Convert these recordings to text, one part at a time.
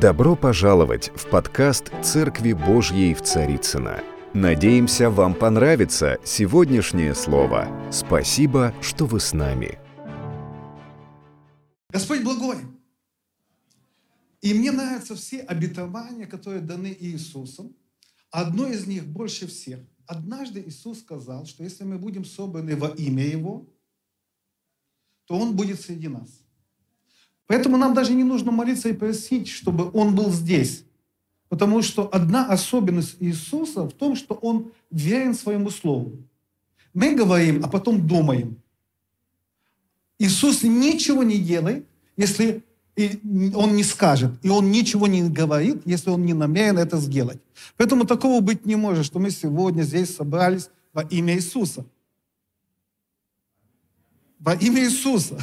Добро пожаловать в подкаст «Церкви Божьей в Царицына. Надеемся, вам понравится сегодняшнее слово. Спасибо, что вы с нами. Господь благой. И мне нравятся все обетования, которые даны Иисусом. Одно из них больше всех. Однажды Иисус сказал, что если мы будем собраны во имя Его, то Он будет среди нас. Поэтому нам даже не нужно молиться и просить, чтобы Он был здесь. Потому что одна особенность Иисуса в том, что Он верен своему Слову. Мы говорим, а потом думаем. Иисус ничего не делает, если Он не скажет. И Он ничего не говорит, если Он не намерен это сделать. Поэтому такого быть не может, что мы сегодня здесь собрались во имя Иисуса. Во имя Иисуса.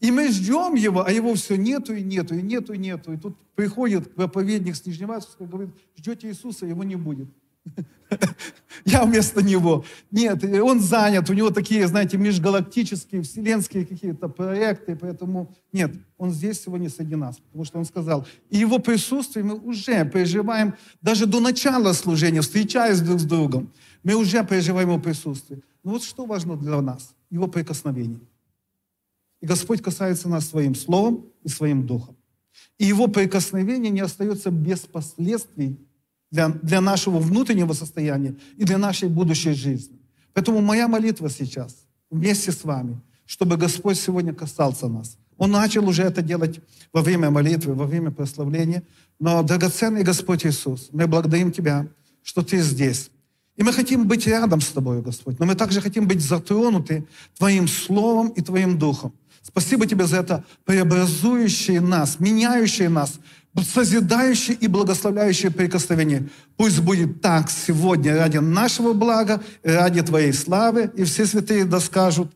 И мы ждем его, а его все нету и нету, и нету и нету. И тут приходит проповедник с и говорит, ждете Иисуса, его не будет. Я вместо него. Нет, он занят, у него такие, знаете, межгалактические, вселенские какие-то проекты, поэтому нет, он здесь сегодня среди нас, потому что он сказал. И его присутствие мы уже переживаем даже до начала служения, встречаясь друг с другом. Мы уже переживаем его присутствие. Но вот что важно для нас? Его прикосновение. И Господь касается нас своим словом и своим духом. И его прикосновение не остается без последствий для, для нашего внутреннего состояния и для нашей будущей жизни. Поэтому моя молитва сейчас вместе с вами, чтобы Господь сегодня касался нас. Он начал уже это делать во время молитвы, во время прославления. Но, драгоценный Господь Иисус, мы благодарим Тебя, что Ты здесь. И мы хотим быть рядом с Тобой, Господь, но мы также хотим быть затронуты Твоим Словом и Твоим Духом. Спасибо Тебе за это преобразующее нас, меняющее нас, созидающее и благословляющее прикосновение. Пусть будет так сегодня ради нашего блага, ради Твоей славы, и все святые да скажут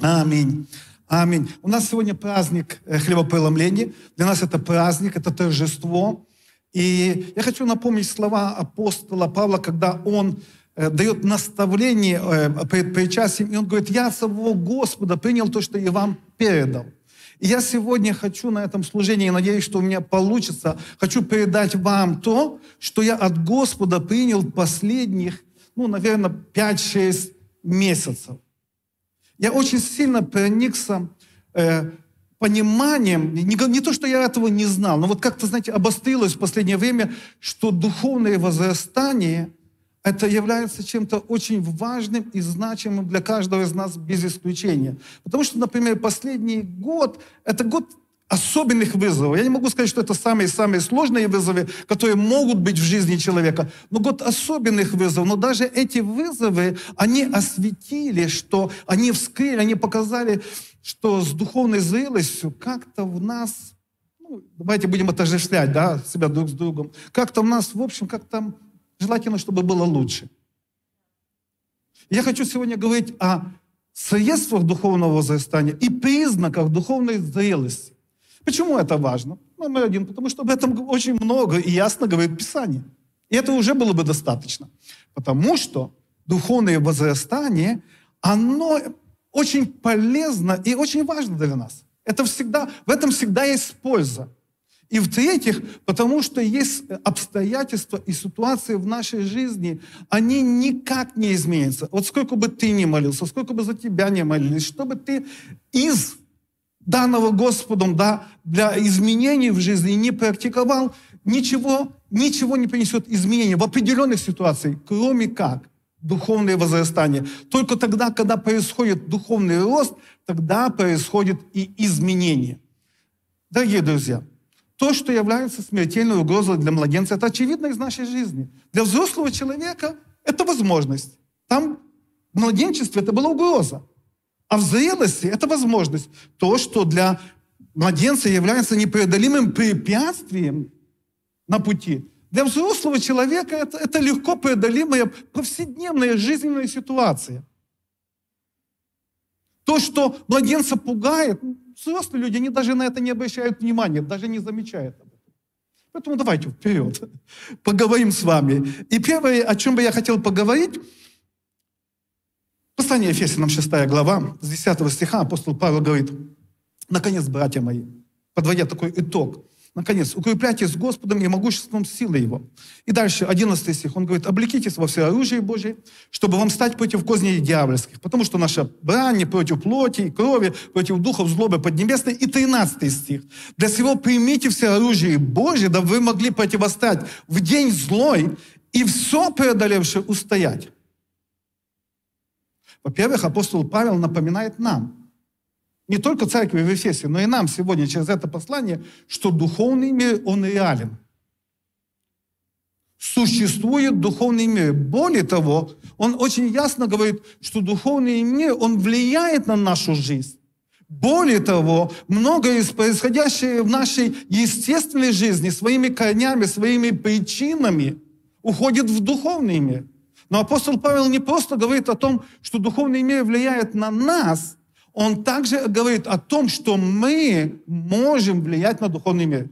Аминь. Аминь. У нас сегодня праздник э, хлебопреломления. Для нас это праздник, это торжество. И я хочу напомнить слова апостола Павла, когда он дает наставление э, перед причастием, и он говорит, я самого Господа принял то, что я вам передал. И я сегодня хочу на этом служении, надеюсь, что у меня получится, хочу передать вам то, что я от Господа принял последних, ну, наверное, 5-6 месяцев. Я очень сильно проникся э, пониманием, не, не то, что я этого не знал, но вот как-то, знаете, обострилось в последнее время, что духовное возрастание – это является чем-то очень важным и значимым для каждого из нас без исключения. Потому что, например, последний год – это год особенных вызовов. Я не могу сказать, что это самые-самые сложные вызовы, которые могут быть в жизни человека, но год особенных вызовов. Но даже эти вызовы, они осветили, что они вскрыли, они показали, что с духовной зрелостью как-то в нас, ну, давайте будем отождествлять да, себя друг с другом, как-то в нас, в общем, как-то Желательно, чтобы было лучше. Я хочу сегодня говорить о средствах духовного возрастания и признаках духовной зрелости. Почему это важно? Номер один, потому что об этом очень много и ясно говорит Писание. И это уже было бы достаточно. Потому что духовное возрастание, оно очень полезно и очень важно для нас. Это всегда, в этом всегда есть польза. И в-третьих, потому что есть обстоятельства и ситуации в нашей жизни, они никак не изменятся. Вот сколько бы ты ни молился, сколько бы за тебя не молились, чтобы ты из данного Господом да, для изменений в жизни не практиковал, ничего, ничего не принесет изменения в определенных ситуациях, кроме как духовное возрастание. Только тогда, когда происходит духовный рост, тогда происходит и изменение. Дорогие друзья, то, что является смертельной угрозой для младенца, это очевидно из нашей жизни. Для взрослого человека это возможность. Там в младенчестве это была угроза. А в зрелости это возможность. То, что для младенца является непреодолимым препятствием на пути. Для взрослого человека это, это легко преодолимая повседневная жизненная ситуация. То, что младенца пугает, взрослые люди, они даже на это не обращают внимания, даже не замечают. Поэтому давайте вперед, поговорим с вами. И первое, о чем бы я хотел поговорить, послание Ефесянам 6 глава, с 10 стиха апостол Павел говорит, «Наконец, братья мои, подводя такой итог, Наконец, укрепляйтесь с Господом и могуществом силы Его. И дальше, 11 стих, он говорит, облекитесь во все оружие Божие, чтобы вам стать против козней дьявольских, потому что наша брань не против плоти и крови, против духов злобы поднебесной. И 13 стих, для всего примите все оружие Божие, да вы могли противостать в день злой и все преодолевшее устоять. Во-первых, апостол Павел напоминает нам, не только церкви в Ефесе, но и нам сегодня через это послание, что духовный мир, он реален. Существует духовный мир. Более того, он очень ясно говорит, что духовный мир, он влияет на нашу жизнь. Более того, многое из происходящего в нашей естественной жизни своими корнями, своими причинами уходит в духовный мир. Но апостол Павел не просто говорит о том, что духовный мир влияет на нас, он также говорит о том, что мы можем влиять на духовный мир.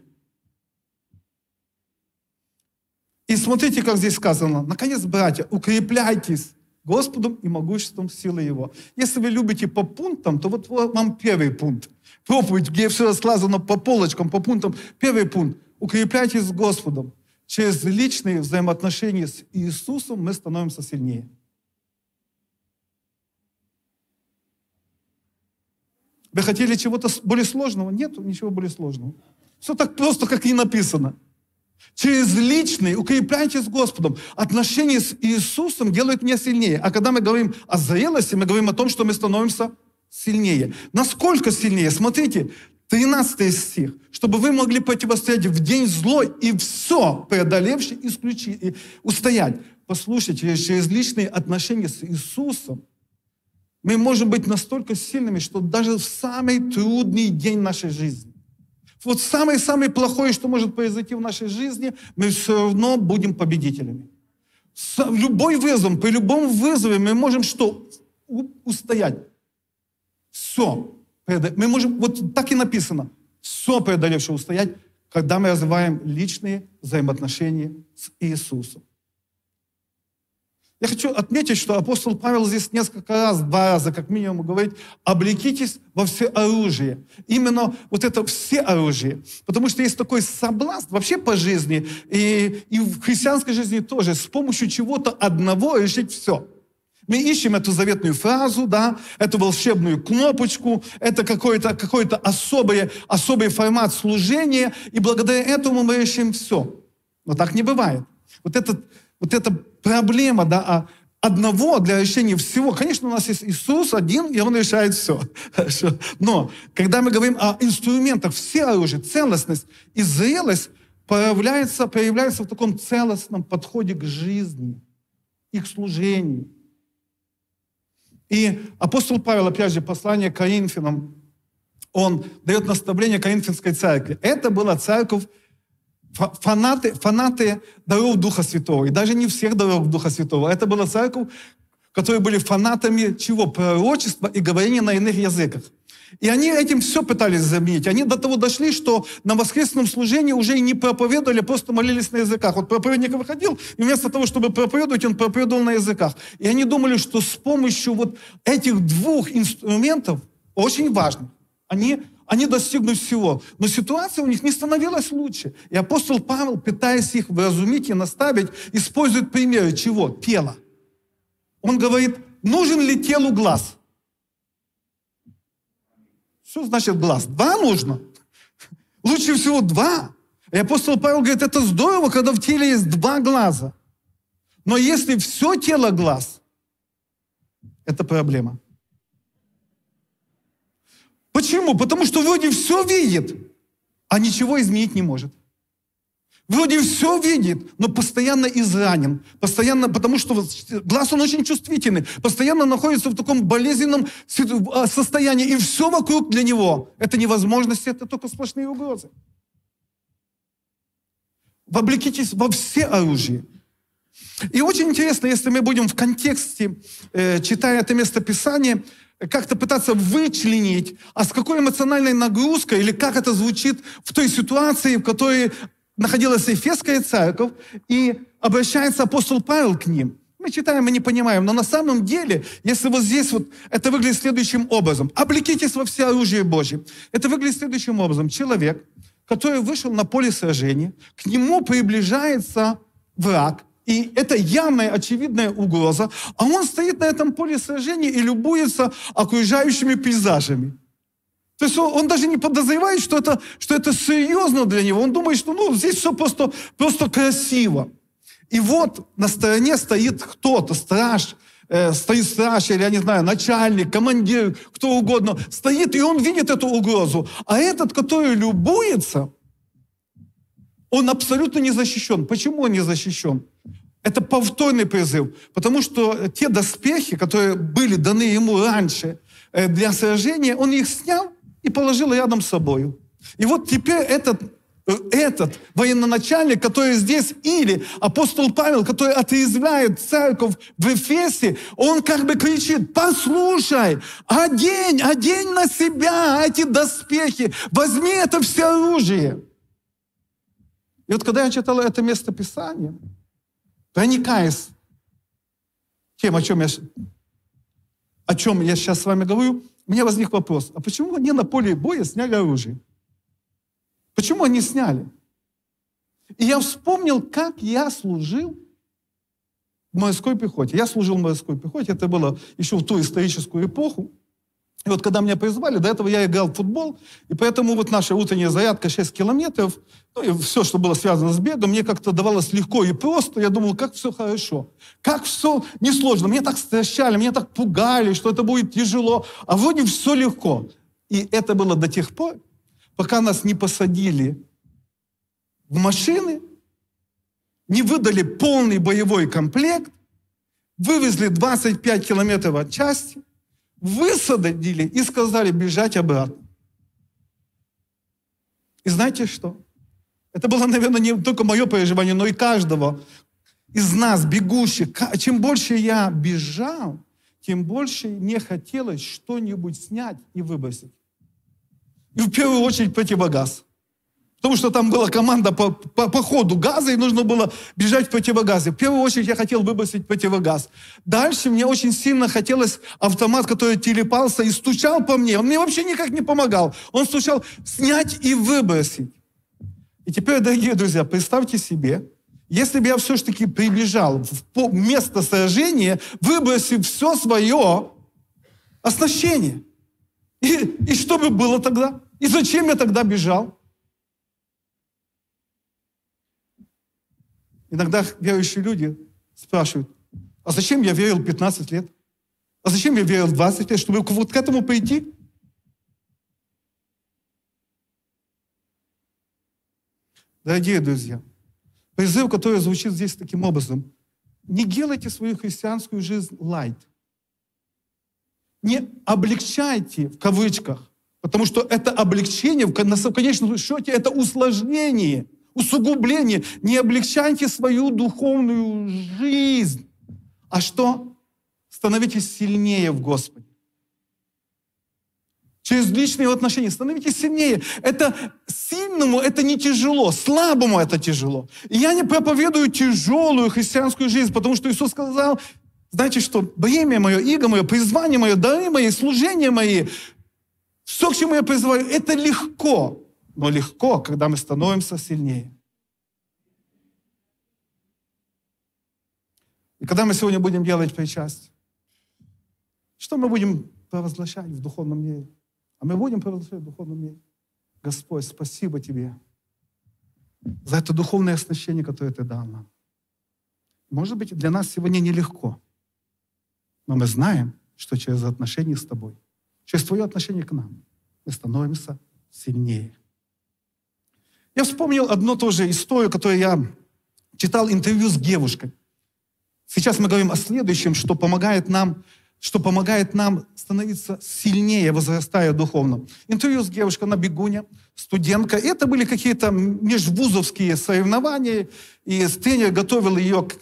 И смотрите, как здесь сказано. Наконец, братья, укрепляйтесь Господом и могуществом силы Его. Если вы любите по пунктам, то вот вам первый пункт. Проповедь, где все рассказано по полочкам, по пунктам. Первый пункт. Укрепляйтесь с Господом. Через личные взаимоотношения с Иисусом мы становимся сильнее. Вы хотели чего-то более сложного? Нет, ничего более сложного. Все так просто, как и написано. Через личный укрепляйте с Господом. Отношения с Иисусом делают меня сильнее. А когда мы говорим о зрелости, мы говорим о том, что мы становимся сильнее. Насколько сильнее? Смотрите, 13 стих. Чтобы вы могли противостоять в день злой и все преодолевший исключить, и устоять. Послушайте, через личные отношения с Иисусом мы можем быть настолько сильными, что даже в самый трудный день нашей жизни, вот самое-самое плохое, что может произойти в нашей жизни, мы все равно будем победителями. Любой вызов, при любом вызове мы можем что? Устоять. Все. Мы можем, вот так и написано, все преодолевшее устоять, когда мы развиваем личные взаимоотношения с Иисусом. Я хочу отметить, что апостол Павел здесь несколько раз, два раза как минимум говорит, облекитесь во все оружие. Именно вот это все оружие. Потому что есть такой соблазн вообще по жизни, и, и в христианской жизни тоже, с помощью чего-то одного решить все. Мы ищем эту заветную фразу, да, эту волшебную кнопочку, это какой-то какой особый, особый формат служения, и благодаря этому мы решим все. Но так не бывает. Вот этот вот эта проблема, да, а одного для решения всего. Конечно, у нас есть Иисус один, и Он решает все. Хорошо. Но когда мы говорим о инструментах, все оружие, целостность и зрелость проявляется, проявляется в таком целостном подходе к жизни и к служению. И апостол Павел, опять же, послание Коринфянам, он дает наставление Коринфянской церкви. Это была церковь фанаты, фанаты даров Духа Святого. И даже не всех даров Духа Святого. Это была церковь, которые были фанатами чего? Пророчества и говорения на иных языках. И они этим все пытались заменить. Они до того дошли, что на воскресном служении уже и не проповедовали, а просто молились на языках. Вот проповедник выходил, и вместо того, чтобы проповедовать, он проповедовал на языках. И они думали, что с помощью вот этих двух инструментов, очень важных, они они достигнут всего. Но ситуация у них не становилась лучше. И апостол Павел, пытаясь их вразумить и наставить, использует примеры чего? Тела. Он говорит, нужен ли телу глаз? Что значит глаз? Два нужно. Лучше всего два. И апостол Павел говорит, это здорово, когда в теле есть два глаза. Но если все тело глаз, это проблема. Почему? Потому что вроде все видит, а ничего изменить не может. Вроде все видит, но постоянно изранен. Постоянно, потому что глаз, он очень чувствительный. Постоянно находится в таком болезненном а, состоянии. И все вокруг для него. Это невозможность, это только сплошные угрозы. Облекитесь во все оружие. И очень интересно, если мы будем в контексте, э, читая это местописание, как-то пытаться вычленить, а с какой эмоциональной нагрузкой или как это звучит в той ситуации, в которой находилась Ефесская церковь, и обращается апостол Павел к ним. Мы читаем и не понимаем, но на самом деле, если вот здесь вот, это выглядит следующим образом. Облекитесь во все оружие Божье. Это выглядит следующим образом. Человек который вышел на поле сражения, к нему приближается враг, и это явная, очевидная угроза, а он стоит на этом поле сражения и любуется окружающими пейзажами. То есть он, он даже не подозревает, что это, что это серьезно для него. Он думает, что ну, здесь все просто, просто красиво. И вот на стороне стоит кто-то, страж, э, стоит страж, или, я не знаю, начальник, командир, кто угодно, стоит, и он видит эту угрозу. А этот, который любуется, он абсолютно не защищен. Почему он не защищен? Это повторный призыв, потому что те доспехи, которые были даны ему раньше э, для сражения, он их снял и положил рядом с собой. И вот теперь этот этот военачальник, который здесь, или апостол Павел, который отрезвляет церковь в Эфесе, он как бы кричит, послушай, одень, одень на себя эти доспехи, возьми это все оружие. И вот когда я читал это место Писания, проникаясь тем, о чем я, о чем я сейчас с вами говорю, у меня возник вопрос, а почему они на поле боя сняли оружие? Почему они сняли? И я вспомнил, как я служил в морской пехоте. Я служил в морской пехоте, это было еще в ту историческую эпоху. И вот когда меня призвали, до этого я играл в футбол, и поэтому вот наша утренняя зарядка 6 километров, ну и все, что было связано с бегом, мне как-то давалось легко и просто. Я думал, как все хорошо, как все несложно. Меня так стращали, меня так пугали, что это будет тяжело, а вроде все легко. И это было до тех пор, пока нас не посадили в машины, не выдали полный боевой комплект, вывезли 25 километров от части, высадили и сказали бежать обратно. И знаете что? Это было, наверное, не только мое переживание, но и каждого из нас, бегущих. Чем больше я бежал, тем больше мне хотелось что-нибудь снять и выбросить. И в первую очередь противогаз. Потому что там была команда по, по, по ходу газа, и нужно было бежать в противогазе. В первую очередь я хотел выбросить противогаз. Дальше мне очень сильно хотелось автомат, который телепался и стучал по мне. Он мне вообще никак не помогал. Он стучал снять и выбросить. И теперь, дорогие друзья, представьте себе, если бы я все-таки прибежал в место сражения, выбросив все свое оснащение. И, и что бы было тогда? И зачем я тогда бежал? Иногда верующие люди спрашивают, а зачем я верил 15 лет? А зачем я верил 20 лет, чтобы вот к этому пойти? Дорогие друзья, призыв, который звучит здесь таким образом, не делайте свою христианскую жизнь лайт. Не облегчайте, в кавычках, Потому что это облегчение, в конечном счете, это усложнение, усугубление. Не облегчайте свою духовную жизнь. А что? Становитесь сильнее в Господе. Через личные отношения становитесь сильнее. Это сильному это не тяжело, слабому это тяжело. И я не проповедую тяжелую христианскую жизнь, потому что Иисус сказал, знаете что, бремя мое, иго мое, призвание мое, дары мои, служение мои, все, к чему я призываю, это легко. Но легко, когда мы становимся сильнее. И когда мы сегодня будем делать причастие, что мы будем провозглашать в духовном мире? А мы будем провозглашать в духовном мире. Господь, спасибо Тебе за это духовное оснащение, которое Ты дал нам. Может быть, для нас сегодня нелегко, но мы знаем, что через отношения с Тобой через твое отношение к нам мы становимся сильнее. Я вспомнил одну тоже историю, которую я читал интервью с девушкой. Сейчас мы говорим о следующем, что помогает нам что помогает нам становиться сильнее, возрастая духовно. Интервью с девушкой на бегуне, студентка. Это были какие-то межвузовские соревнования, и тренер готовил ее к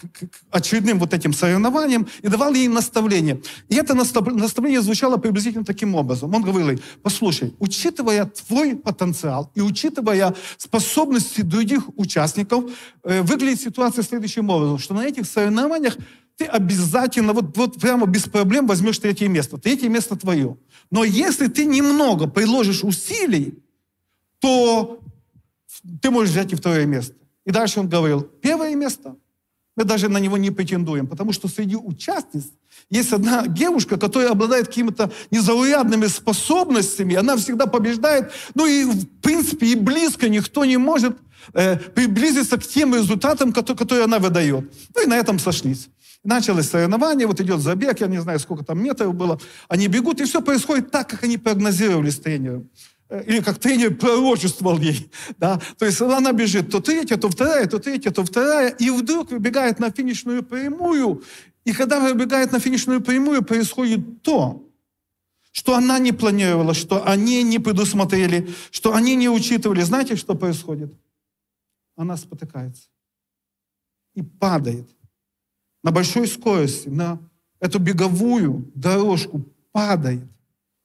очередным вот этим соревнованиям и давал ей наставление. И это наставление звучало приблизительно таким образом. Он говорил ей, послушай, учитывая твой потенциал и учитывая способности других участников, э, выглядит ситуация следующим образом, что на этих соревнованиях ты обязательно, вот, вот прямо без проблем возьмешь третье место. Третье место твое. Но если ты немного приложишь усилий, то ты можешь взять и второе место. И дальше он говорил, первое место, мы даже на него не претендуем, потому что среди участниц есть одна девушка, которая обладает какими-то незаурядными способностями, она всегда побеждает, ну и в принципе и близко никто не может э, приблизиться к тем результатам, которые, которые она выдает. Ну и на этом сошлись. Началось соревнование, вот идет забег, я не знаю, сколько там метров было. Они бегут, и все происходит так, как они прогнозировали с тренером. Э, или как тренер пророчествовал ей. Да? То есть она бежит то третья, то вторая, то третья, то вторая, и вдруг выбегает на финишную прямую. И когда выбегает на финишную прямую, происходит то, что она не планировала, что они не предусмотрели, что они не учитывали. Знаете, что происходит? Она спотыкается и падает на большой скорости, на эту беговую дорожку падает.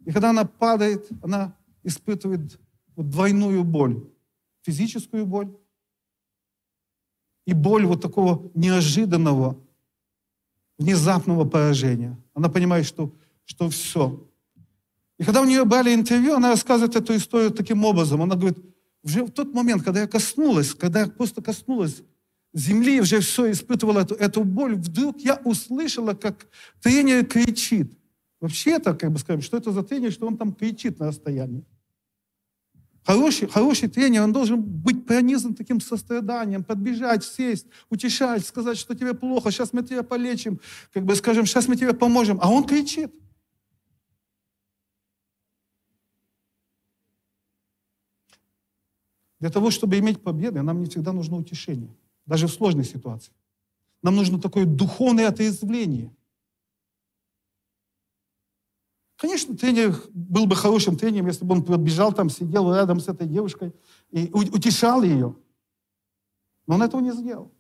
И когда она падает, она испытывает вот двойную боль. Физическую боль и боль вот такого неожиданного, внезапного поражения. Она понимает, что, что все. И когда у нее брали интервью, она рассказывает эту историю таким образом. Она говорит, уже в тот момент, когда я коснулась, когда я просто коснулась земли, уже все испытывала эту, эту боль, вдруг я услышала, как тренер кричит. Вообще-то, как бы скажем, что это за тренер, что он там кричит на расстоянии. Хороший, хороший тренер, он должен быть пронизан таким состраданием, подбежать, сесть, утешать, сказать, что тебе плохо, сейчас мы тебя полечим, как бы скажем, сейчас мы тебе поможем. А он кричит. Для того, чтобы иметь победы, нам не всегда нужно утешение, даже в сложной ситуации. Нам нужно такое духовное отрезвление. Конечно, тренер был бы хорошим тренером, если бы он подбежал там, сидел рядом с этой девушкой и утешал ее. Но он этого не сделал.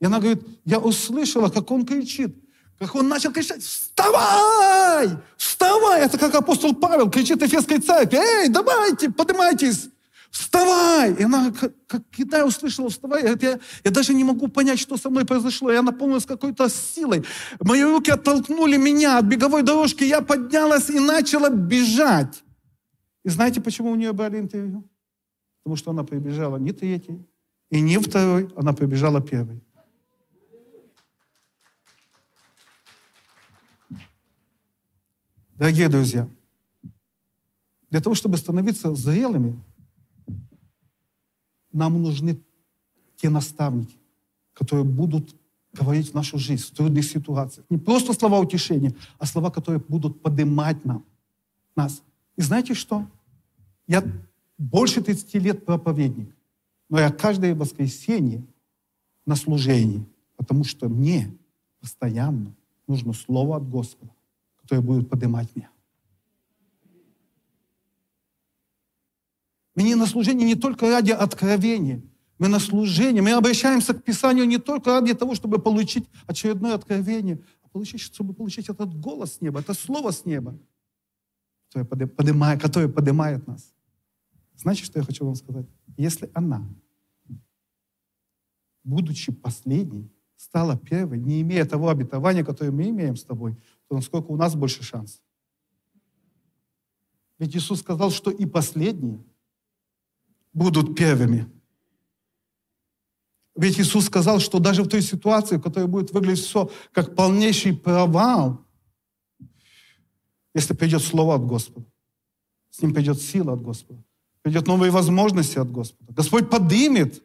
И она говорит, я услышала, как он кричит, как он начал кричать, вставай, вставай. Это как апостол Павел кричит Эфесской церкви, эй, давайте, поднимайтесь вставай! И она, как, как я услышала, вставай, я, я, я даже не могу понять, что со мной произошло. Я наполнилась какой-то силой. Мои руки оттолкнули меня от беговой дорожки. Я поднялась и начала бежать. И знаете, почему у нее брали интервью? Потому что она прибежала не третьей и не второй, она прибежала первой. Дорогие друзья, для того, чтобы становиться зрелыми, нам нужны те наставники, которые будут говорить в нашу жизнь в трудных ситуациях. Не просто слова утешения, а слова, которые будут поднимать нам, нас. И знаете что? Я больше 30 лет проповедник, но я каждое воскресенье на служении, потому что мне постоянно нужно слово от Господа, которое будет поднимать меня. Мы не на служение не только ради откровения. Мы на служение. Мы обращаемся к Писанию не только ради того, чтобы получить очередное откровение, а получить, чтобы получить этот голос с неба, это слово с неба, которое поднимает, которое поднимает нас. Знаете, что я хочу вам сказать? Если она, будучи последней, стала первой, не имея того обетования, которое мы имеем с тобой, то насколько у нас больше шансов? Ведь Иисус сказал, что и последние – будут первыми. Ведь Иисус сказал, что даже в той ситуации, в которой будет выглядеть все как полнейший провал, если придет Слово от Господа, с ним придет сила от Господа, придет новые возможности от Господа. Господь подымет.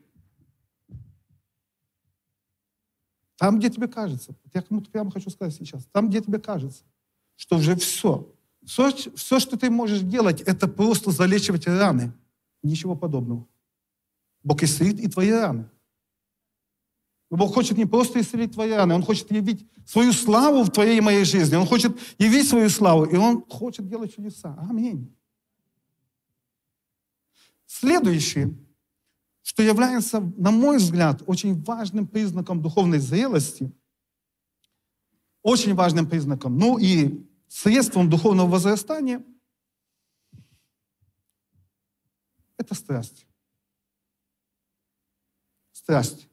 Там, где тебе кажется, я кому-то прямо хочу сказать сейчас, там, где тебе кажется, что уже все, все, все, что ты можешь делать, это просто залечивать раны – Ничего подобного. Бог исцелит и твои раны. Бог хочет не просто исцелить твои раны, Он хочет явить свою славу в твоей и моей жизни. Он хочет явить свою славу, и Он хочет делать чудеса. Аминь. Следующее, что является, на мой взгляд, очень важным признаком духовной зрелости, очень важным признаком, ну и средством духовного возрастания – Это страсть. Страсть.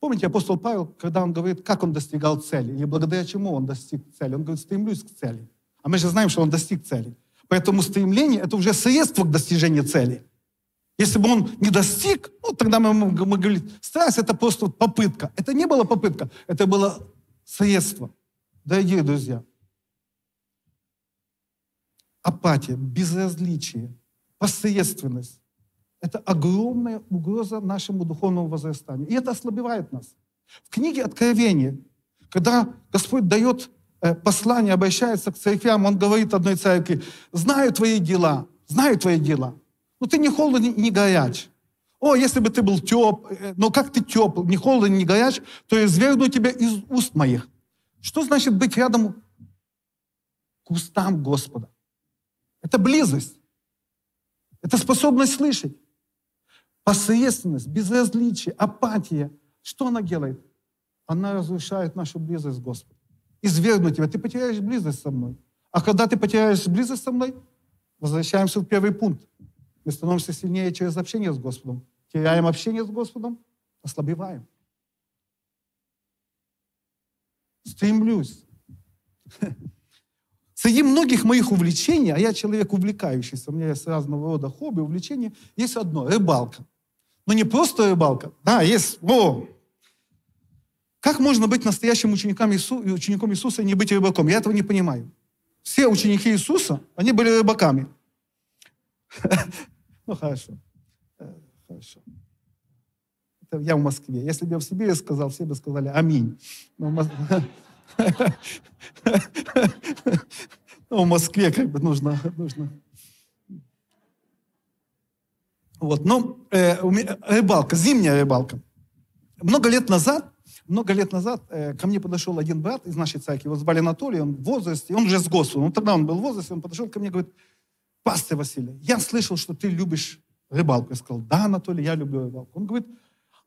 Помните, апостол Павел, когда он говорит, как он достигал цели, или благодаря чему он достиг цели, он говорит, стремлюсь к цели. А мы же знаем, что он достиг цели. Поэтому стремление – это уже средство к достижению цели. Если бы он не достиг, ну, тогда мы, мы, мы страсть это просто попытка. Это не была попытка, это было средство. Дорогие друзья, апатия, безразличие, посредственность – это огромная угроза нашему духовному возрастанию. И это ослабевает нас. В книге Откровения, когда Господь дает э, послание, обращается к церквям, Он говорит одной церкви, «Знаю твои дела, знаю твои дела, ну ты не холоден, не горяч. О, если бы ты был теп, э, но как ты тепл, не холоден, не горяч, то я извергну тебя из уст моих. Что значит быть рядом к устам Господа? Это близость. Это способность слышать. Посредственность, безразличие, апатия. Что она делает? Она разрушает нашу близость с Господом. Извергну тебя. Ты потеряешь близость со мной. А когда ты потеряешь близость со мной, возвращаемся в первый пункт. Мы становимся сильнее через общение с Господом. Теряем общение с Господом, ослабеваем. Стремлюсь. Среди многих моих увлечений, а я человек увлекающийся, у меня есть разного рода хобби, увлечения, есть одно – рыбалка. Но не просто рыбалка. Да, есть, о, как можно быть настоящим учеником, Иису, учеником Иисуса и не быть рыбаком? Я этого не понимаю. Все ученики Иисуса, они были рыбаками. Ну, хорошо. Э, хорошо. Это я в Москве. Если бы я в Сибири сказал, все бы сказали «Аминь». Но ну, в Москве как бы нужно... нужно. Вот, ну, э, рыбалка, зимняя рыбалка. Много лет назад, много лет назад э, ко мне подошел один брат из нашей церкви, его звали Анатолий, он в возрасте, он уже с Господом, ну, тогда он был в возрасте, он подошел ко мне и говорит, пастор Василий, я слышал, что ты любишь рыбалку. Я сказал, да, Анатолий, я люблю рыбалку. Он говорит,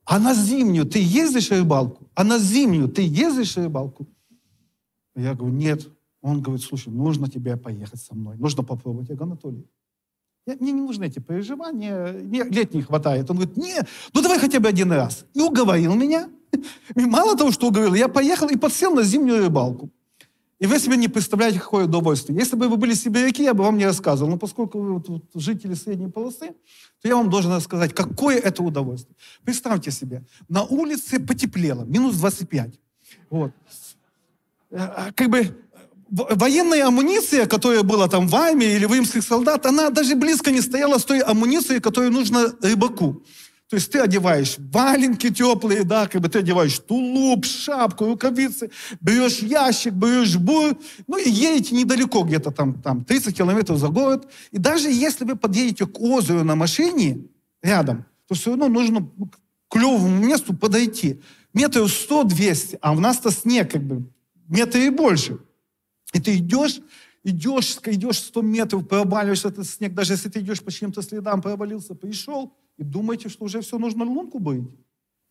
а на зимнюю ты ездишь рыбалку? А на зимнюю ты ездишь рыбалку? Я говорю, нет. Он говорит, слушай, нужно тебе поехать со мной, нужно попробовать. Я говорю, Анатолий, мне не нужны эти переживания, мне лет не хватает. Он говорит, нет, ну давай хотя бы один раз. И уговорил меня. И мало того, что уговорил, я поехал и подсел на зимнюю рыбалку. И вы себе не представляете, какое удовольствие. Если бы вы были сибиряки, я бы вам не рассказывал. Но поскольку вы вот, жители средней полосы, то я вам должен рассказать, какое это удовольствие. Представьте себе, на улице потеплело, минус 25. Вот. Э, а, как бы военная амуниция, которая была там в армии или в римских солдат, она даже близко не стояла с той амуницией, которая нужна рыбаку. То есть ты одеваешь валенки теплые, да, как бы ты одеваешь тулуп, шапку, рукавицы, берешь ящик, берешь бур, ну и едете недалеко, где-то там, там 30 километров за город. И даже если вы подъедете к озеру на машине рядом, то все равно нужно к клевому месту подойти. Метров 100-200, а у нас-то снег как бы метр и больше. И ты идешь, идешь, идешь 100 метров, проваливаешь этот снег, даже если ты идешь по чьим-то следам, провалился, пришел, и думаете, что уже все, нужно лунку быть?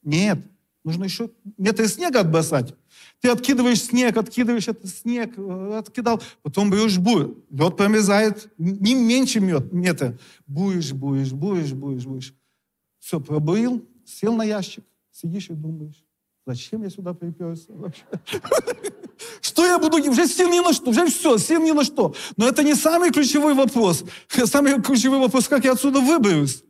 Нет. Нужно еще метры снега отбросать. Ты откидываешь снег, откидываешь этот снег, э, откидал, потом берешь бур. Лед промерзает не меньше метра. Буешь, буешь, буешь, буешь, буешь. Все, пробурил, сел на ящик, сидишь и думаешь, зачем я сюда приперся вообще? Что я буду, уже сил ни на что, уже все, сил ни на что. Но это не самый ключевой вопрос. Самый ключевой вопрос, как я отсюда выберусь.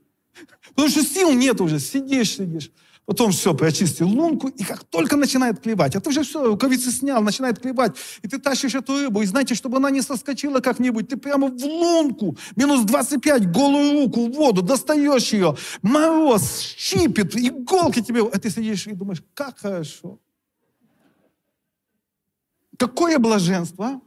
Потому что сил нет уже, сидишь, сидишь. Потом все, прочистил лунку, и как только начинает клевать, а ты уже все, рукавицы снял, начинает клевать, и ты тащишь эту рыбу, и знаете, чтобы она не соскочила как-нибудь, ты прямо в лунку, минус 25, голую руку в воду, достаешь ее, мороз, щипит, иголки тебе, а ты сидишь и думаешь, как хорошо. Какое блаженство?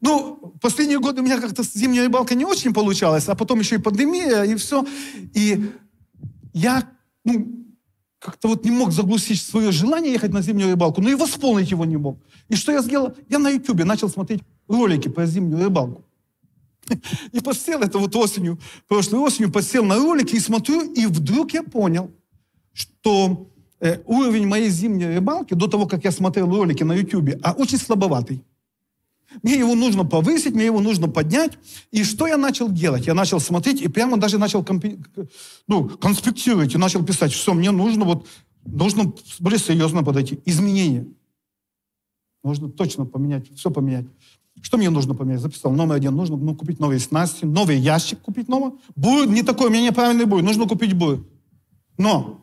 Ну, последние годы у меня как-то зимняя рыбалка не очень получалась, а потом еще и пандемия, и все. И я, ну, как-то вот не мог заглушить свое желание ехать на зимнюю рыбалку, но и восполнить его не мог. И что я сделал? Я на ютубе начал смотреть ролики про зимнюю рыбалку. И посел это вот осенью, прошлой осенью, посел на ролики и смотрю, и вдруг я понял, что э, уровень моей зимней рыбалки до того, как я смотрел ролики на ютубе, а очень слабоватый. Мне его нужно повысить, мне его нужно поднять. И что я начал делать? Я начал смотреть и прямо даже начал компи- ну, конспектировать и начал писать, все, мне нужно вот, нужно более серьезно подойти. Изменения. Нужно точно поменять, все поменять. Что мне нужно поменять? Записал. Номер один. Нужно ну, купить новые снасти, новый ящик купить новый. Будет не такой, у меня неправильный будет. Нужно купить будет. Но,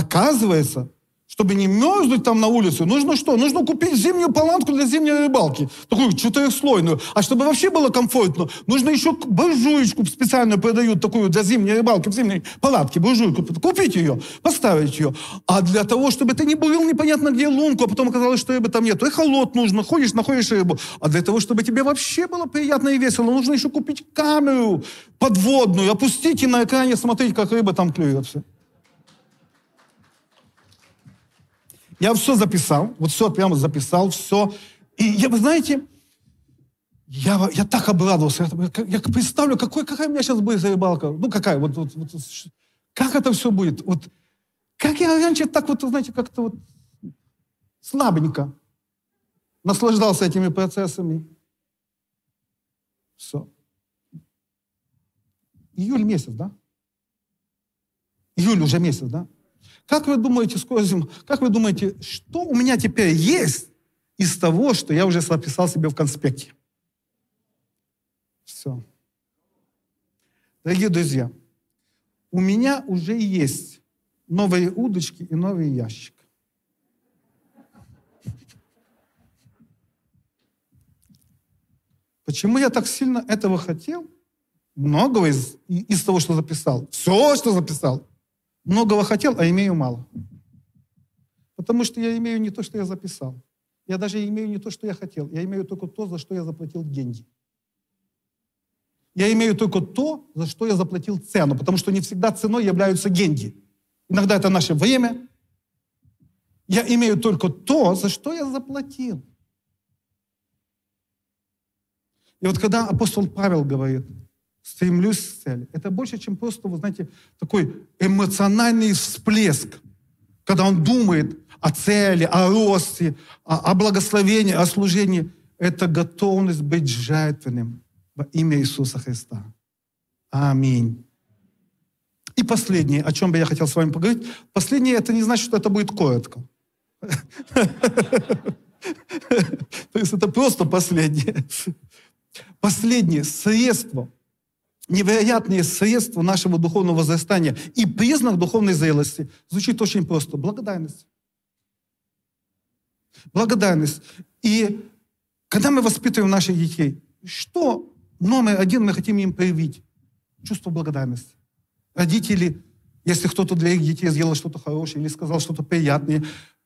оказывается, чтобы не мерзнуть там на улице, нужно что? Нужно купить зимнюю палатку для зимней рыбалки. Такую четырехслойную. А чтобы вообще было комфортно, нужно еще буржуечку специально продают такую для зимней рыбалки, в зимней палатке, буржуйку. Купить ее, поставить ее. А для того, чтобы ты не бурил непонятно где лунку, а потом оказалось, что рыбы там нет. И холод нужно, ходишь, находишь рыбу. А для того, чтобы тебе вообще было приятно и весело, нужно еще купить камеру подводную, опустить и на экране смотреть, как рыба там клюется. Я все записал, вот все прямо записал, все. И я, вы знаете, я, я так обрадовался. Я, я представлю, какой, какая у меня сейчас будет рыбалка. Ну, какая, вот, вот, вот, как это все будет. Вот, как я раньше так вот, знаете, как-то вот слабенько наслаждался этими процессами. Все. Июль месяц, да? Июль уже месяц, да? Как вы думаете, сколько как вы думаете, что у меня теперь есть из того, что я уже записал себе в конспекте? Все. Дорогие друзья, у меня уже есть новые удочки и новый ящик. Почему я так сильно этого хотел? Многого из, из того, что записал. Все, что записал многого хотел, а имею мало. Потому что я имею не то, что я записал. Я даже имею не то, что я хотел. Я имею только то, за что я заплатил деньги. Я имею только то, за что я заплатил цену, потому что не всегда ценой являются деньги. Иногда это наше время. Я имею только то, за что я заплатил. И вот когда апостол Павел говорит, стремлюсь к цели. Это больше, чем просто, вы знаете, такой эмоциональный всплеск, когда он думает о цели, о росте, о, о благословении, о служении. Это готовность быть жертвенным во имя Иисуса Христа. Аминь. И последнее, о чем бы я хотел с вами поговорить. Последнее, это не значит, что это будет коротко. То есть это просто последнее. Последнее средство – невероятные средства нашего духовного возрастания и признак духовной зрелости звучит очень просто. Благодарность. Благодарность. И когда мы воспитываем наших детей, что номер один мы хотим им проявить? Чувство благодарности. Родители, если кто-то для их детей сделал что-то хорошее или сказал что-то приятное,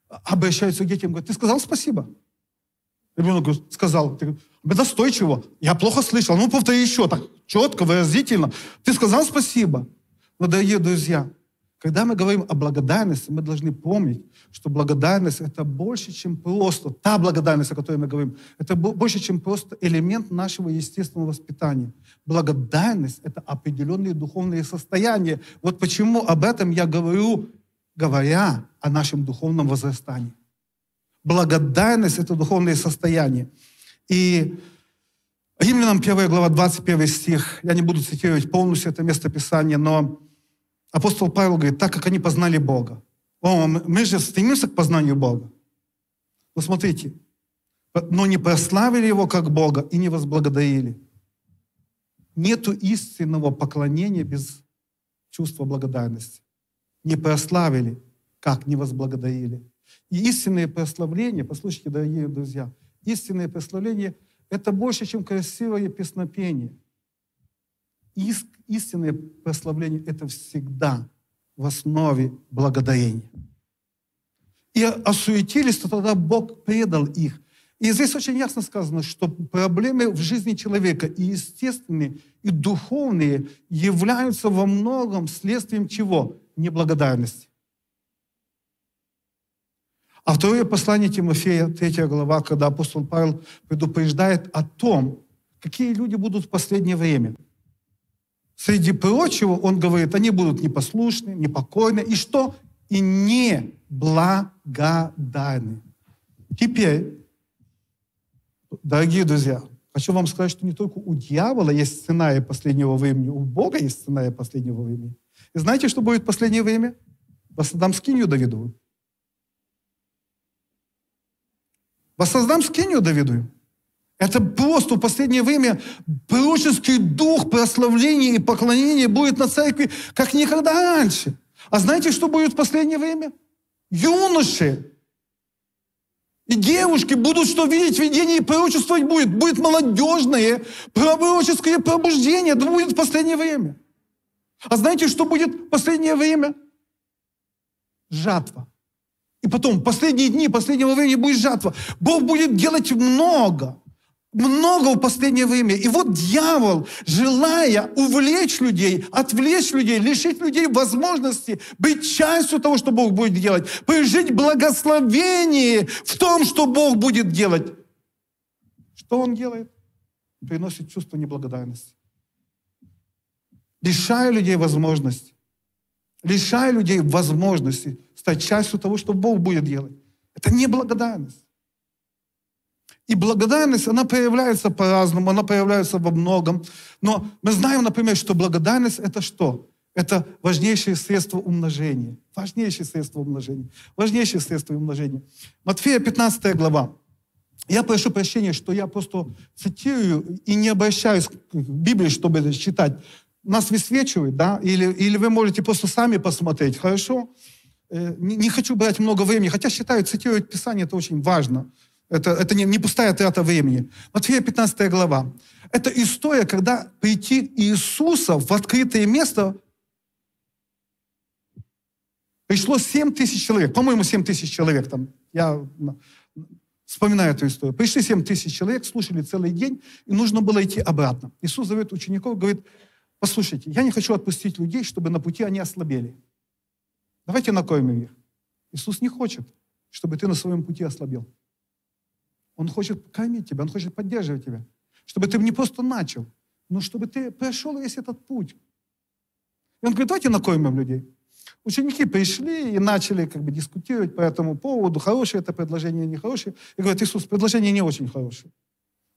обращаются к детям и говорят, ты сказал спасибо? Ребенок сказал, ты настойчиво, я плохо слышал, ну повтори еще так, четко, выразительно. Ты сказал спасибо. Но, дорогие друзья, когда мы говорим о благодарности, мы должны помнить, что благодарность – это больше, чем просто, та благодарность, о которой мы говорим, это больше, чем просто элемент нашего естественного воспитания. Благодарность – это определенные духовные состояния. Вот почему об этом я говорю, говоря о нашем духовном возрастании. Благодарность – это духовное состояние. И Римлянам 1 глава, 21 стих, я не буду цитировать полностью это место Писания, но апостол Павел говорит, так как они познали Бога. О, мы же стремимся к познанию Бога. Но смотрите, но не прославили Его как Бога и не возблагодарили. Нету истинного поклонения без чувства благодарности. Не прославили, как не возблагодарили. И истинное прославление, послушайте, дорогие друзья, истинное прославление – это больше, чем красивое песнопение. Иск, истинное прославление – это всегда в основе благодарения. И осуетились, то тогда Бог предал их. И здесь очень ясно сказано, что проблемы в жизни человека и естественные, и духовные являются во многом следствием чего? Неблагодарности. А второе послание Тимофея, третья глава, когда апостол Павел предупреждает о том, какие люди будут в последнее время. Среди прочего, он говорит, они будут непослушны, непокойны, и что? И не благодарны. Теперь, дорогие друзья, хочу вам сказать, что не только у дьявола есть сценарий последнего времени, у Бога есть сценарий последнего времени. И знаете, что будет в последнее время? Воссоздам скинью Давидову. Воссоздам скинию Давиду. Это просто в последнее время пророческий дух прославления и поклонения будет на церкви, как никогда раньше. А знаете, что будет в последнее время? Юноши и девушки будут что видеть видение и пророчествовать будет. Будет молодежное пророческое пробуждение. Это будет в последнее время. А знаете, что будет в последнее время? Жатва. И потом, последние дни, последнего времени будет жатва. Бог будет делать много много в последнее время. И вот дьявол, желая увлечь людей, отвлечь людей, лишить людей возможности быть частью того, что Бог будет делать, пережить благословение в том, что Бог будет делать. Что он делает? Приносит чувство неблагодарности. Лишая людей возможности. Лишая людей возможности стать частью того, что Бог будет делать. Это неблагодарность. И благодарность, она появляется по-разному, она появляется во многом. Но мы знаем, например, что благодарность это что? Это важнейшее средство умножения. Важнейшее средство умножения. Важнейшее средство умножения. Матфея 15 глава. Я прошу прощения, что я просто цитирую и не обращаюсь к Библии, чтобы это читать. Нас высвечивает, да? Или, или вы можете просто сами посмотреть, хорошо? Э, не, не хочу брать много времени, хотя считаю, цитировать Писание это очень важно. Это, это не, не пустая трата времени. Матфея 15 глава. Это история, когда прийти Иисуса в открытое место пришло 7 тысяч человек. По-моему, 7 тысяч человек там. Я вспоминаю эту историю. Пришли 7 тысяч человек, слушали целый день, и нужно было идти обратно. Иисус зовет учеников, говорит, послушайте, я не хочу отпустить людей, чтобы на пути они ослабели. Давайте накормим их. Иисус не хочет, чтобы ты на своем пути ослабел. Он хочет кормить тебя, Он хочет поддерживать тебя. Чтобы ты не просто начал, но чтобы ты прошел весь этот путь. И он говорит, давайте накормим людей. Ученики пришли и начали как бы дискутировать по этому поводу, хорошее это предложение, нехорошее. И говорят, Иисус, предложение не очень хорошее.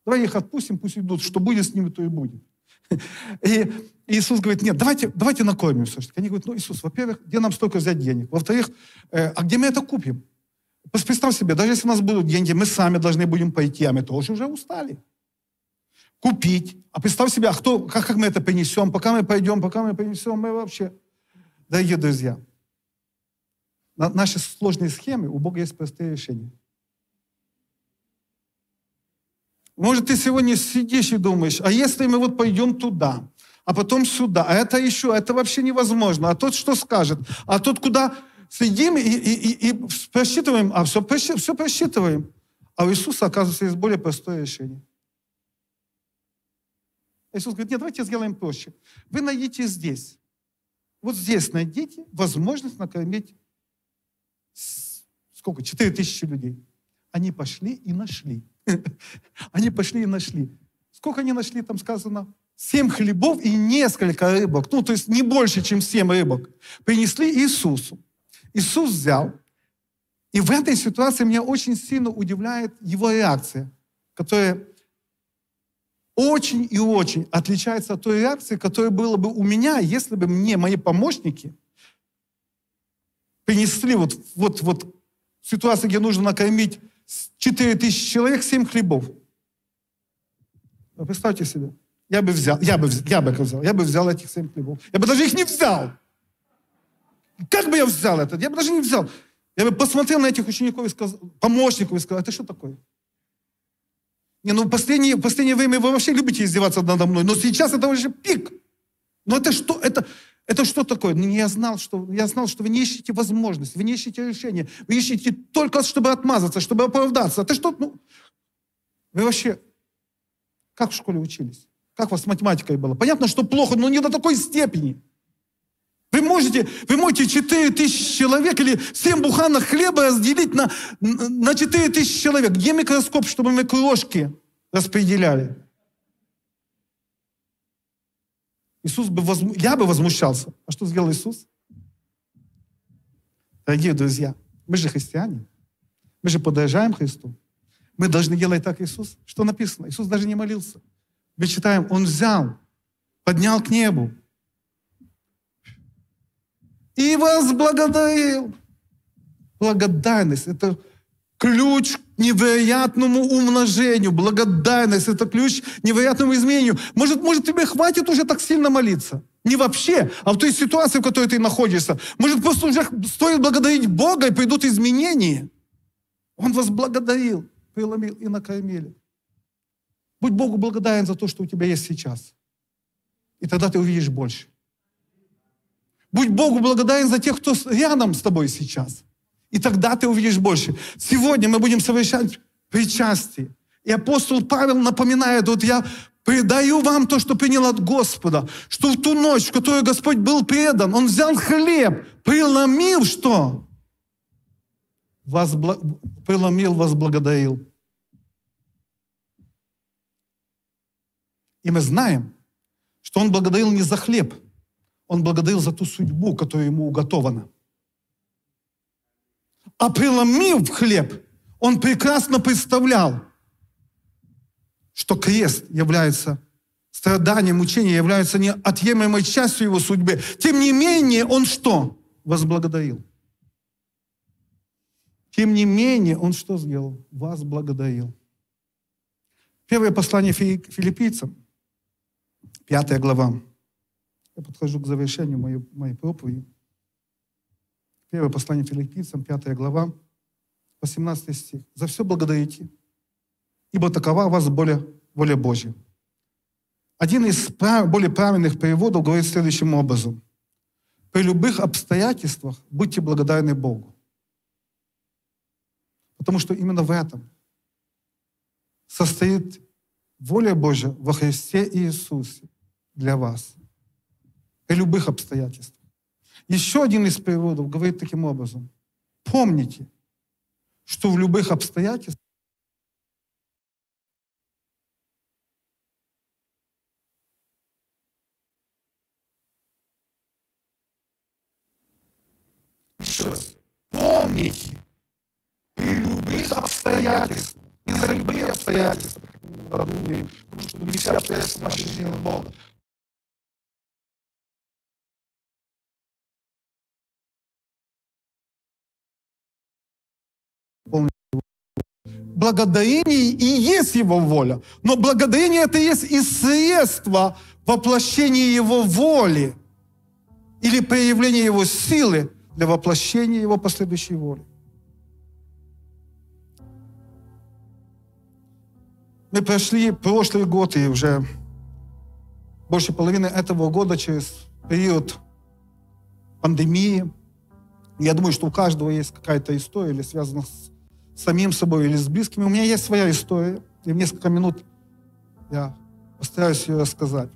Давай их отпустим, пусть идут, что будет с ними, то и будет. И Иисус говорит, нет, давайте, давайте накормим все-таки. Они говорят, ну, Иисус, во-первых, где нам столько взять денег? Во-вторых, э, а где мы это купим? Представь себе, даже если у нас будут деньги, мы сами должны будем пойти, а мы тоже уже устали. Купить. А представь себе, а кто, как, как мы это принесем, пока мы пойдем, пока мы принесем, мы вообще... Дорогие друзья, на наши сложные схемы у Бога есть простые решения. Может, ты сегодня сидишь и думаешь, а если мы вот пойдем туда, а потом сюда, а это еще, это вообще невозможно, а тот что скажет, а тот куда сидим и, и, и, и просчитываем, а все, все просчитываем. А у Иисуса, оказывается, есть более простое решение. Иисус говорит, нет, давайте сделаем проще. Вы найдите здесь. Вот здесь найдите возможность накормить сколько? Четыре тысячи людей. Они пошли и нашли. Они пошли и нашли. Сколько они нашли, там сказано? Семь хлебов и несколько рыбок. Ну, то есть не больше, чем семь рыбок. Принесли Иисусу. Иисус взял, и в этой ситуации меня очень сильно удивляет его реакция, которая очень и очень отличается от той реакции, которая была бы у меня, если бы мне мои помощники принесли вот, вот, вот ситуацию, где нужно накормить 4 тысячи человек, 7 хлебов. Представьте себе. Я бы взял, я бы, я бы взял, я бы взял этих 7 хлебов. Я бы даже их не взял. Как бы я взял это? Я бы даже не взял. Я бы посмотрел на этих учеников и сказал, помощников и сказал, это что такое? Не, ну в последнее, в последнее время вы вообще любите издеваться надо мной, но сейчас это уже пик. Но это что? Это, это что такое? Ну, я знал, что, я знал, что вы не ищете возможность, вы не ищете решения, вы ищете только, чтобы отмазаться, чтобы оправдаться. Это что? Ну, вы вообще как в школе учились? Как у вас с математикой было? Понятно, что плохо, но не до такой степени. Вы можете, вы можете 4 тысячи человек или 7 буханок хлеба разделить на, на 4 тысячи человек. Где микроскоп, чтобы мы крошки распределяли? Иисус бы возму... Я бы возмущался. А что сделал Иисус? Дорогие друзья, мы же христиане. Мы же подражаем Христу. Мы должны делать так, Иисус. Что написано? Иисус даже не молился. Мы читаем, Он взял, поднял к небу, и вас благодарил. Благодарность – это ключ к невероятному умножению. Благодарность – это ключ к невероятному изменению. Может, может, тебе хватит уже так сильно молиться? Не вообще, а в той ситуации, в которой ты находишься. Может, просто уже стоит благодарить Бога, и придут изменения. Он вас благодарил, преломил и накормили. Будь Богу благодарен за то, что у тебя есть сейчас. И тогда ты увидишь больше. Будь Богу благодарен за тех, кто рядом с тобой сейчас. И тогда ты увидишь больше. Сегодня мы будем совершать причастие. И апостол Павел напоминает, вот я предаю вам то, что принял от Господа, что в ту ночь, в которую Господь был предан, Он взял хлеб, преломил что? Возбла... Преломил, возблагодарил. И мы знаем, что Он благодарил не за хлеб, Он благодарил за ту судьбу, которая Ему уготована. А преломив хлеб, Он прекрасно представлял, что крест является страдание, мучение являются неотъемлемой частью его судьбы. Тем не менее, он что? Возблагодарил. Тем не менее, он что сделал? Возблагодарил. Первое послание филиппийцам, пятая глава. Я подхожу к завершению моей, моей проповеди. Первое послание филиппийцам, пятая глава, 18 стих. «За все благодарите, ибо такова вас воля, воля Божья. Один из прав, более правильных переводов говорит следующим образом. При любых обстоятельствах будьте благодарны Богу. Потому что именно в этом состоит воля Божья во Христе Иисусе для вас. При любых обстоятельствах. Еще один из переводов говорит таким образом. Помните, что в любых обстоятельствах еще раз, помните, при любых обстоятельствах, не за любые обстоятельства, потому что не все обстоятельства нашей жизни Бога, благодарение и есть Его воля. Но благодарение это есть и средство воплощения Его воли или проявления Его силы для воплощения Его последующей воли. Мы прошли прошлый год и уже больше половины этого года через период пандемии. Я думаю, что у каждого есть какая-то история, или связана с самим собой, или с близкими. У меня есть своя история, и в несколько минут я постараюсь ее рассказать.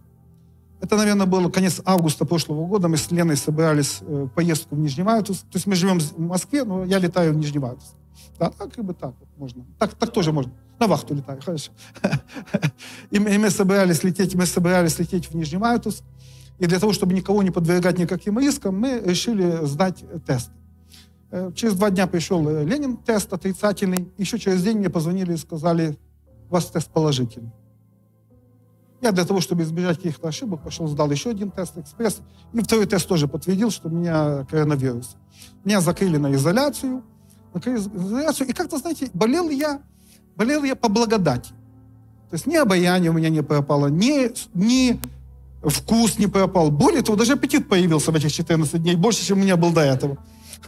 Это, наверное, было конец августа прошлого года. Мы с Леной собирались э, поездку в Нижневартовск. То есть мы живем в Москве, но я летаю в Нижневартовск. Да, как бы так вот можно. Так, так тоже можно. На вахту летаю, хорошо. И мы собирались лететь, мы собирались лететь в Нижневартовск. И для того, чтобы никого не подвергать никаким рискам, мы решили сдать тест. Э, через два дня пришел э, Ленин, тест отрицательный. Еще через день мне позвонили и сказали, у вас тест положительный. Я для того, чтобы избежать каких-то ошибок, пошел, сдал еще один тест экспресс. И второй тест тоже подтвердил, что у меня коронавирус. Меня закрыли на изоляцию. На изоляцию. И как-то, знаете, болел я, болел я по благодати. То есть ни обаяние у меня не пропало, ни, ни вкус не пропал. Более того, даже аппетит появился в этих 14 дней, больше, чем у меня был до этого.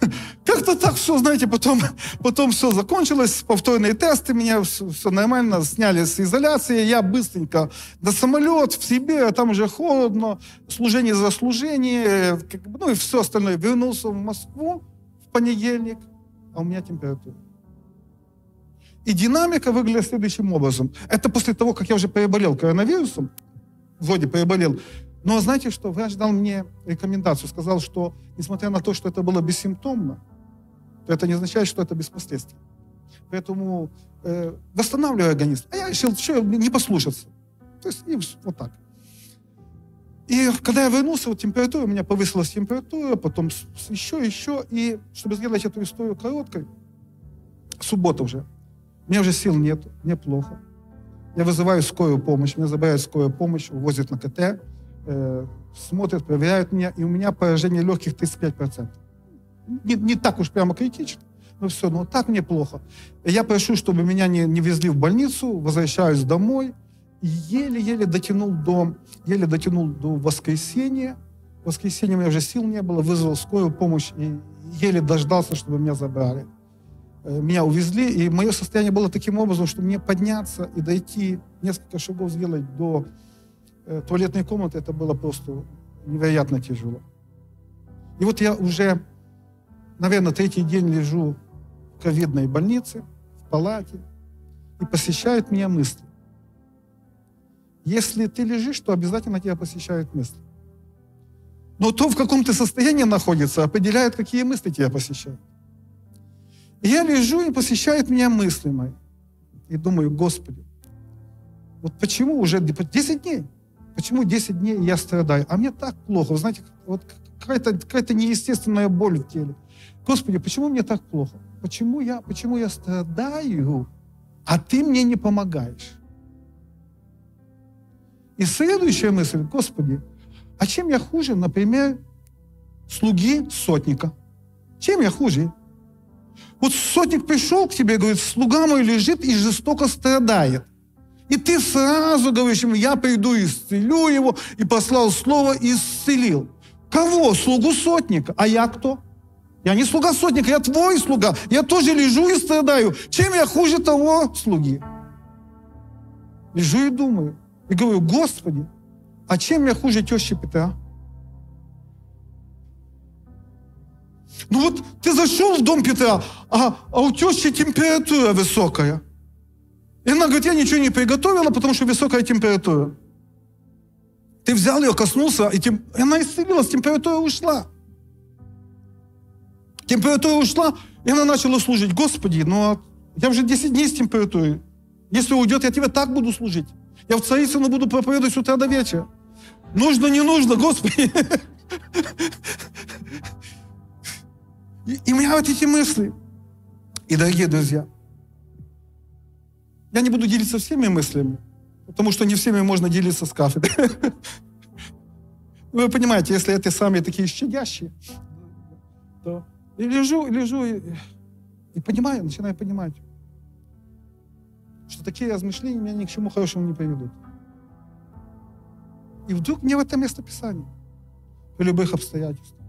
Как-то так все, знаете, потом, потом все закончилось, повторные тесты, меня все, все нормально, сняли с изоляции, я быстренько на самолет, в себе, там уже холодно, служение за служение, как, ну и все остальное. Вернулся в Москву в понедельник, а у меня температура. И динамика выглядит следующим образом. Это после того, как я уже переболел коронавирусом, вроде переболел, но знаете что? Врач дал мне рекомендацию, сказал, что несмотря на то, что это было бессимптомно, то это не означает, что это без последствий. Поэтому э, восстанавливаю организм. А я решил, что не послушаться. То есть и вот так. И когда я вернулся, вот температура, у меня повысилась температура, потом еще, еще. И чтобы сделать эту историю короткой, суббота уже. У меня уже сил нет, мне плохо. Я вызываю скорую помощь, меня забирают скорую помощь, увозят на КТ э, смотрят, проверяют меня, и у меня поражение легких 35%. Не, не так уж прямо критично, ну все, ну так мне плохо. Я прошу, чтобы меня не, не везли в больницу, возвращаюсь домой. Еле-еле дотянул до, еле дотянул до воскресенья. В воскресенье у меня уже сил не было, вызвал скорую помощь и еле дождался, чтобы меня забрали. Э, меня увезли, и мое состояние было таким образом, что мне подняться и дойти, несколько шагов сделать до туалетной комнаты, это было просто невероятно тяжело. И вот я уже, наверное, третий день лежу в ковидной больнице, в палате, и посещают меня мысли. Если ты лежишь, то обязательно тебя посещают мысли. Но то, в каком ты состоянии находится, определяет, какие мысли тебя посещают. И я лежу, и посещают меня мысли мои. И думаю, Господи, вот почему уже 10 дней? Почему 10 дней я страдаю? А мне так плохо. Вы знаете, вот какая-то какая неестественная боль в теле. Господи, почему мне так плохо? Почему я, почему я страдаю, а ты мне не помогаешь? И следующая мысль, Господи, а чем я хуже, например, слуги сотника? Чем я хуже? Вот сотник пришел к тебе и говорит, слуга мой лежит и жестоко страдает. И ты сразу говоришь ему, я приду и исцелю его, и послал слово и исцелил. Кого? Слугу сотника. А я кто? Я не слуга сотника, я твой слуга. Я тоже лежу и страдаю. Чем я хуже того слуги? Лежу и думаю. И говорю, Господи, а чем я хуже тещи Петра? Ну вот ты зашел в дом Петра, а, а у тещи температура высокая. И она говорит, я ничего не приготовила, потому что высокая температура. Ты взял ее, коснулся, и, тем... и она исцелилась, температура ушла. Температура ушла, и она начала служить. Господи, ну а я уже 10 дней с температурой. Если уйдет, я тебе так буду служить. Я в Царицыно буду проповедовать с утра до вечера. Нужно, не нужно, Господи. И, и у меня вот эти мысли. И, дорогие друзья, я не буду делиться всеми мыслями, потому что не всеми можно делиться с кафедры. Вы понимаете, если это самые такие щадящие, то и лежу, лежу и, и понимаю, начинаю понимать, что такие размышления меня ни к чему хорошему не приведут. И вдруг мне в это место Писания, при любых обстоятельствах,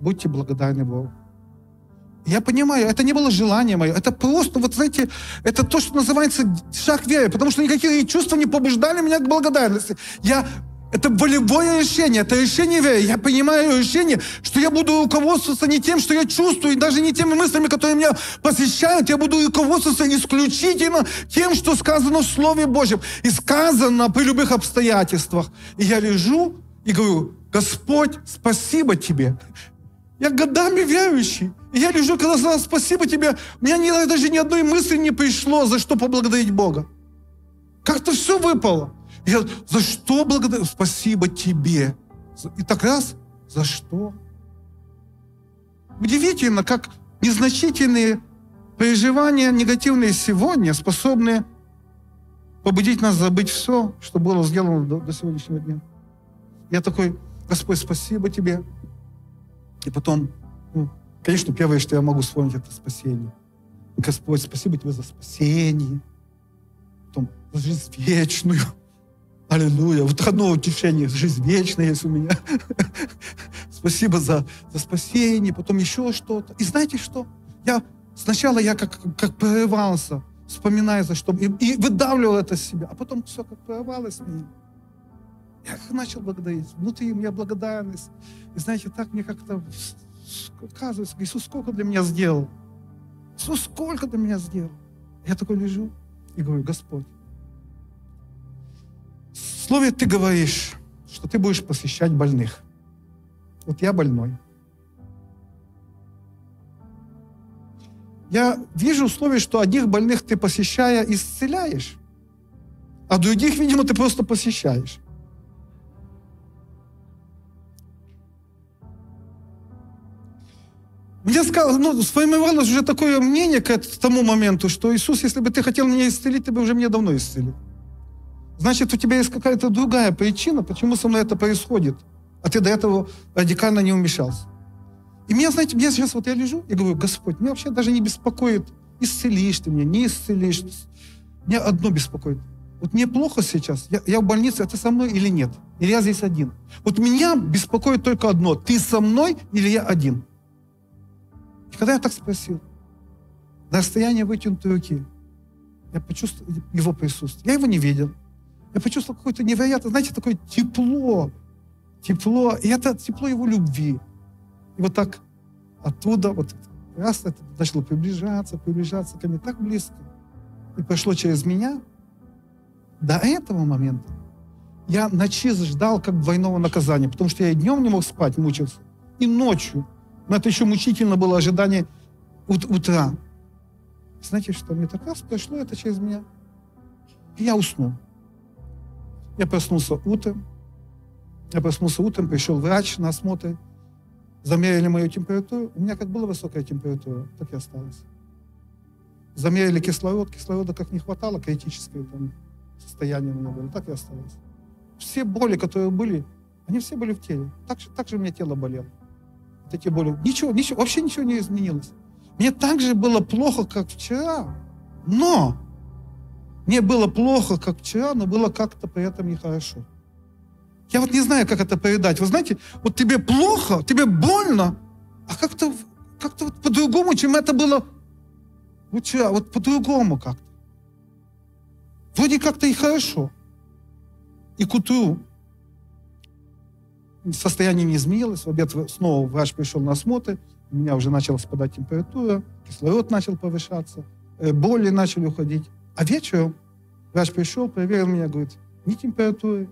будьте благодарны Богу. Я понимаю, это не было желание мое, это просто, вот знаете, это то, что называется шаг веры, потому что никакие чувства не побуждали меня к благодарности. Я это волевое решение, это решение веры. Я понимаю решение, что я буду руководствоваться не тем, что я чувствую, и даже не теми мыслями, которые меня посещают. Я буду руководствоваться исключительно тем, что сказано в Слове Божьем. И сказано при любых обстоятельствах. И я лежу и говорю, Господь, спасибо Тебе. Я годами верующий. Я лежу, когда сказал, спасибо тебе, у меня даже ни одной мысли не пришло, за что поблагодарить Бога. Как-то все выпало. Я за что благодарю? Спасибо тебе. И так раз, за что? Удивительно, как незначительные переживания негативные сегодня способны побудить нас забыть все, что было сделано до, до сегодняшнего дня. Я такой, Господь, спасибо тебе. И потом, ну, конечно, первое, что я могу вспомнить, это спасение. Господь, спасибо тебе за спасение. Потом за жизнь вечную. Аллилуйя. Вот одно утешение. Жизнь вечная есть у меня. Спасибо за, за спасение. Потом еще что-то. И знаете что? Я Сначала я как, как прорывался, вспоминая за что, и, и выдавливал это из себя, а потом все как прорывалось мне. Я начал благодарить. Внутри у меня благодарность. И знаете, так мне как-то оказывается, Иисус сколько для меня сделал. Иисус сколько для меня сделал. Я такой лежу и говорю, Господь, в слове ты говоришь, что ты будешь посещать больных. Вот я больной. Я вижу условие, что одних больных ты посещая исцеляешь, а других, видимо, ты просто посещаешь. Мне сказал, ну, сформировалось уже такое мнение к тому моменту, что Иисус, если бы ты хотел меня исцелить, ты бы уже меня давно исцелил. Значит, у тебя есть какая-то другая причина, почему со мной это происходит, а ты до этого радикально не умешался. И меня, знаете, меня сейчас вот я лежу и говорю, Господь, меня вообще даже не беспокоит, исцелишь ты меня, не исцелишь. Меня одно беспокоит. Вот мне плохо сейчас, я, я в больнице, это со мной или нет? Или я здесь один? Вот меня беспокоит только одно, ты со мной или я один? И когда я так спросил, на расстоянии вытянутой руки, я почувствовал его присутствие. Я его не видел. Я почувствовал какое-то невероятное, знаете, такое тепло. Тепло. И это тепло его любви. И вот так оттуда, вот раз это начало приближаться, приближаться ко мне так близко. И прошло через меня. До этого момента я ночи ждал как двойного наказания, потому что я и днем не мог спать, мучился, и ночью. Но это еще мучительно было ожидание ут- утра. Знаете что, мне так раз прошло это через меня, и я уснул. Я проснулся утром, я проснулся утром, пришел врач на осмотр, замерили мою температуру. У меня как была высокая температура, так и осталась. Замерили кислород, кислорода как не хватало, критическое там состояние у меня было, так и осталось. Все боли, которые были, они все были в теле. Так же, так же у меня тело болело. Эти боли. Ничего, ничего, вообще ничего не изменилось. Мне так же было плохо, как вчера. Но мне было плохо, как вчера, но было как-то при этом нехорошо. Я вот не знаю, как это передать. Вы знаете, вот тебе плохо, тебе больно, а как-то как вот по-другому, чем это было вчера, вот по-другому как-то. Вроде как-то и хорошо. И к утру состояние не изменилось. В обед снова врач пришел на осмотр. У меня уже начала спадать температура, кислород начал повышаться, э, боли начали уходить. А вечером врач пришел, проверил меня, говорит, ни температуры,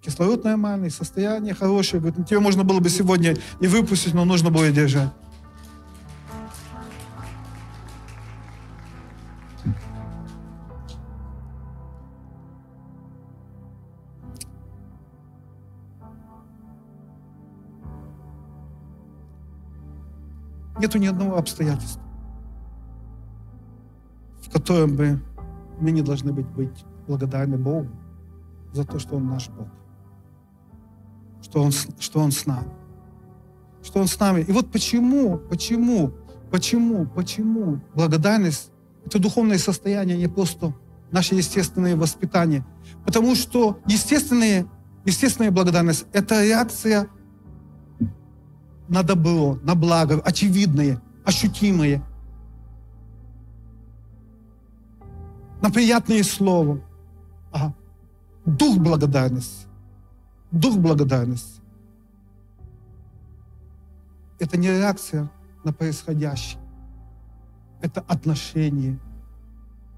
кислород нормальный, состояние хорошее. Говорит, ну, тебе можно было бы сегодня и выпустить, но нужно было держать. Нету ни одного обстоятельства, в котором бы мы не должны быть, быть благодарны Богу за то, что Он наш Бог. Что Он, что Он с нами. Что Он с нами. И вот почему, почему, почему, почему благодарность – это духовное состояние, не просто наше естественное воспитание. Потому что естественные, естественная благодарность – это реакция на добро, на благо, очевидное, ощутимое, на приятное слово. Ага. Дух благодарности. Дух благодарности. Это не реакция на происходящее. Это отношение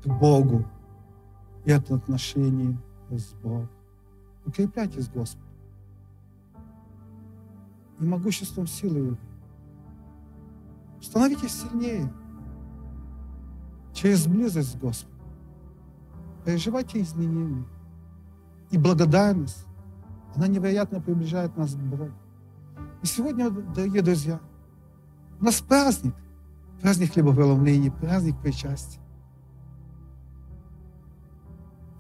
к Богу. И это отношение с Богом. Укрепляйтесь, Господь и могуществом Его. Становитесь сильнее через близость с Господом. Переживайте изменения. И благодарность, она невероятно приближает нас к Богу. И сегодня, дорогие друзья, у нас праздник. Праздник хлебопреломления, праздник причастия.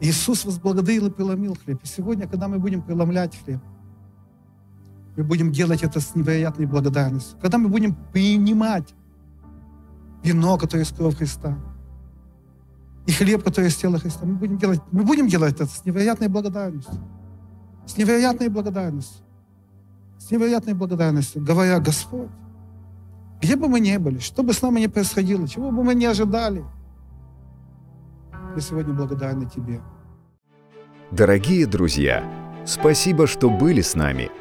Иисус возблагодарил и преломил хлеб. И сегодня, когда мы будем преломлять хлеб, мы будем делать это с невероятной благодарностью. Когда мы будем принимать вино, которое из крови Христа, и хлеб, который из тела Христа, мы будем делать, мы будем делать это с невероятной благодарностью. С невероятной благодарностью. С невероятной благодарностью, говоря, Господь, где бы мы ни были, что бы с нами ни происходило, чего бы мы ни ожидали, мы сегодня благодарны Тебе. Дорогие друзья, спасибо, что были с нами –